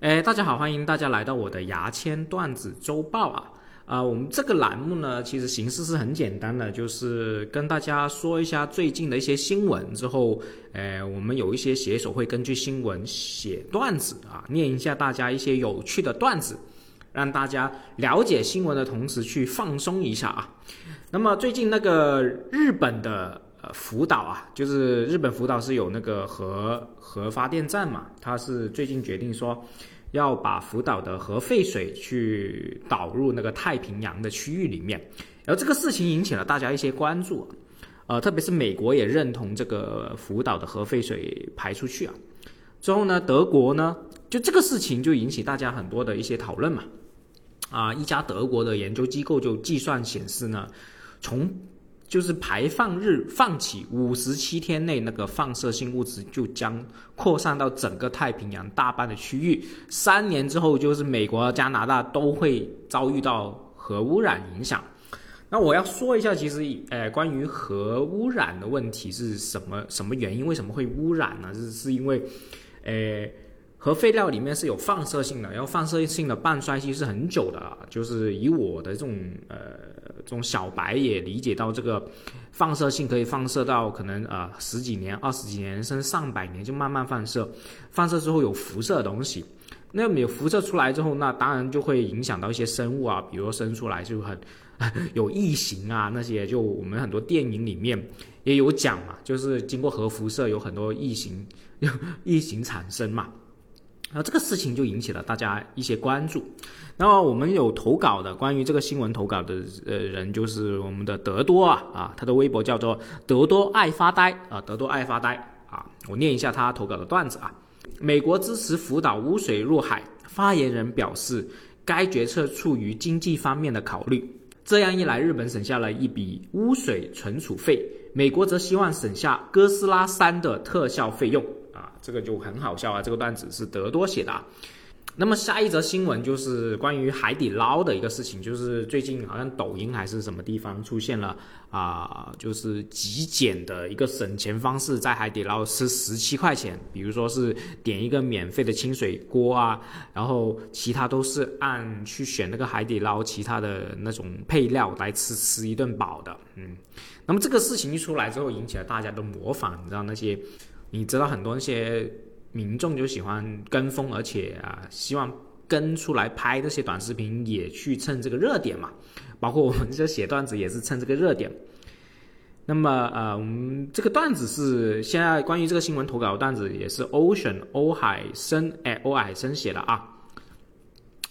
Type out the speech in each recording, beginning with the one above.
哎，大家好，欢迎大家来到我的牙签段子周报啊！啊，我们这个栏目呢，其实形式是很简单的，就是跟大家说一下最近的一些新闻之后，哎，我们有一些写手会根据新闻写段子啊，念一下大家一些有趣的段子，让大家了解新闻的同时去放松一下啊。那么最近那个日本的。呃，福岛啊，就是日本福岛是有那个核核发电站嘛，它是最近决定说要把福岛的核废水去导入那个太平洋的区域里面，然后这个事情引起了大家一些关注，呃，特别是美国也认同这个福岛的核废水排出去啊，之后呢，德国呢，就这个事情就引起大家很多的一些讨论嘛，啊，一家德国的研究机构就计算显示呢，从就是排放日放起五十七天内，那个放射性物质就将扩散到整个太平洋大半的区域。三年之后，就是美国、加拿大都会遭遇到核污染影响。那我要说一下，其实，呃，关于核污染的问题是什么？什么原因？为什么会污染呢？是是因为，呃。核废料里面是有放射性的，然后放射性的半衰期是很久的啊。就是以我的这种呃这种小白也理解到，这个放射性可以放射到可能呃十几年、二十几年甚至上百年就慢慢放射，放射之后有辐射的东西。那么有辐射出来之后，那当然就会影响到一些生物啊，比如生出来就很 有异形啊那些。就我们很多电影里面也有讲嘛，就是经过核辐射有很多异形 异形产生嘛。然后这个事情就引起了大家一些关注。那么我们有投稿的关于这个新闻投稿的呃人就是我们的德多啊啊，他的微博叫做德多爱发呆啊，德多爱发呆啊。我念一下他投稿的段子啊。美国支持福岛污水入海，发言人表示该决策出于经济方面的考虑。这样一来，日本省下了一笔污水存储费，美国则希望省下哥斯拉三的特效费用。这个就很好笑啊！这个段子是德多写的。那么下一则新闻就是关于海底捞的一个事情，就是最近好像抖音还是什么地方出现了啊，就是极简的一个省钱方式，在海底捞吃十七块钱，比如说是点一个免费的清水锅啊，然后其他都是按去选那个海底捞其他的那种配料来吃吃一顿饱的。嗯，那么这个事情一出来之后，引起了大家的模仿，你知道那些。你知道很多那些民众就喜欢跟风，而且啊，希望跟出来拍这些短视频，也去蹭这个热点嘛。包括我们这写段子也是蹭这个热点。那么呃，我们这个段子是现在关于这个新闻投稿的段子，也是 Ocean 欧海生哎欧海生写的啊。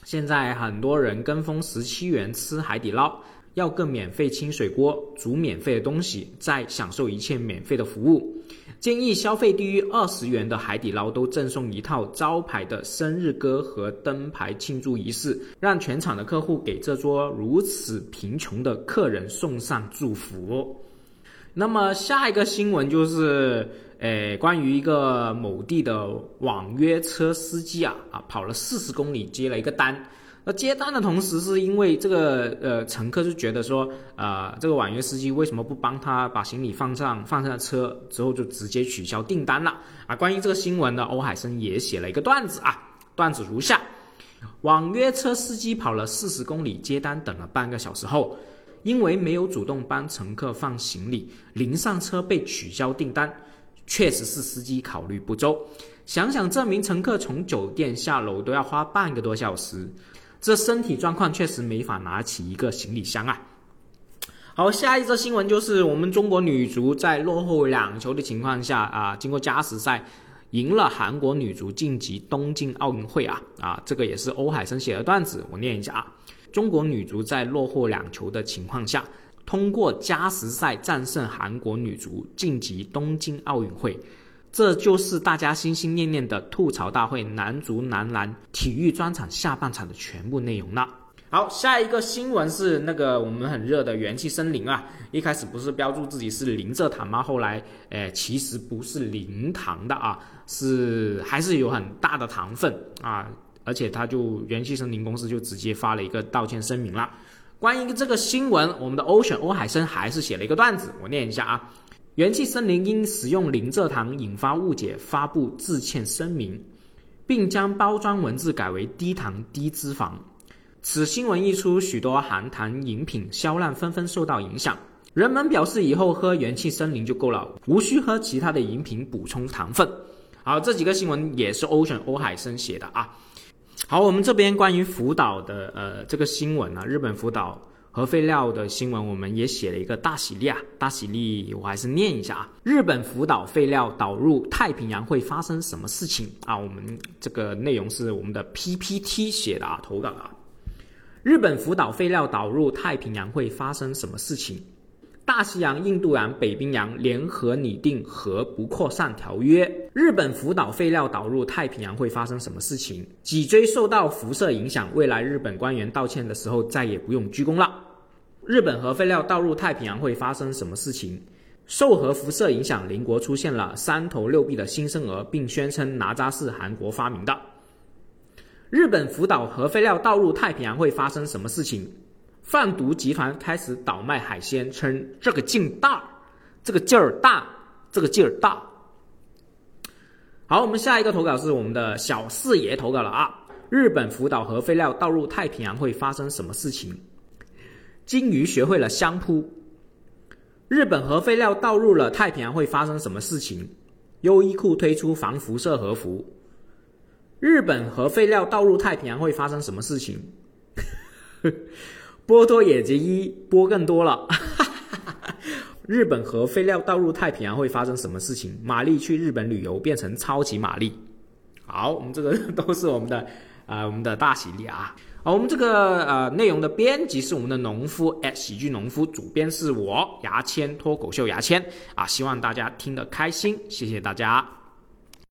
现在很多人跟风十七元吃海底捞，要个免费清水锅，煮免费的东西，再享受一切免费的服务。建议消费低于二十元的海底捞都赠送一套招牌的生日歌和灯牌庆祝仪式，让全场的客户给这桌如此贫穷的客人送上祝福。那么下一个新闻就是，诶，关于一个某地的网约车司机啊啊，跑了四十公里接了一个单。那接单的同时，是因为这个呃乘客就觉得说，啊，这个网约司机为什么不帮他把行李放上放上车之后就直接取消订单了啊？关于这个新闻呢，欧海生也写了一个段子啊，段子如下：网约车司机跑了四十公里接单，等了半个小时后，因为没有主动帮乘客放行李，临上车被取消订单，确实是司机考虑不周。想想这名乘客从酒店下楼都要花半个多小时。这身体状况确实没法拿起一个行李箱啊！好，下一则新闻就是我们中国女足在落后两球的情况下啊，经过加时赛赢了韩国女足晋级东京奥运会啊啊！这个也是欧海生写的段子，我念一下啊：中国女足在落后两球的情况下，通过加时赛战胜韩国女足晋级东京奥运会。这就是大家心心念念的吐槽大会男足男篮体育专场下半场的全部内容了。好，下一个新闻是那个我们很热的元气森林啊，一开始不是标注自己是零蔗糖吗？后来，诶，其实不是零糖的啊，是还是有很大的糖分啊，而且他就元气森林公司就直接发了一个道歉声明了。关于这个新闻，我们的欧选欧海生还是写了一个段子，我念一下啊。元气森林因使用零蔗糖引发误解，发布致歉声明。并将包装文字改为低糖低脂肪。此新闻一出，许多含糖饮品销量纷纷受到影响。人们表示以后喝元气森林就够了，无需喝其他的饮品补充糖分。好，这几个新闻也是 Ocean 欧海生写的啊。好，我们这边关于福岛的呃这个新闻啊，日本福岛核废料的新闻，我们也写了一个大喜利啊，大喜利我还是念一下啊。日本福岛废料导入太平洋会发生什么事情啊？我们这个内容是我们的 PPT 写的啊，投稿的啊。日本福岛废料导入太平洋会发生什么事情？大西洋、印度洋、北冰洋联合拟定核不扩散条约。日本福岛废料导入太平洋会发生什么事情？脊椎受到辐射影响，未来日本官员道歉的时候再也不用鞠躬了。日本核废料倒入太平洋会发生什么事情？受核辐射影响，邻国出现了三头六臂的新生儿，并宣称哪吒是韩国发明的。日本福岛核废料倒入太平洋会发生什么事情？贩毒集团开始倒卖海鲜，称这个劲大，这个劲儿大，这个劲儿大。好，我们下一个投稿是我们的小四爷投稿了啊！日本福岛核废料倒入太平洋会发生什么事情？金鱼学会了相扑。日本核废料倒入了太平洋会发生什么事情？优衣库推出防辐射和服。日本核废料倒入太平洋会发生什么事情？波多野结衣播更多了。日本核废料倒入太平洋会发生什么事情？玛丽去日本旅游变成超级玛丽。好，我们这个都是我们的啊，我们的大喜力啊。好，我们这个呃内容的编辑是我们的农夫喜剧农夫，主编是我牙签脱口秀牙签啊。希望大家听得开心，谢谢大家。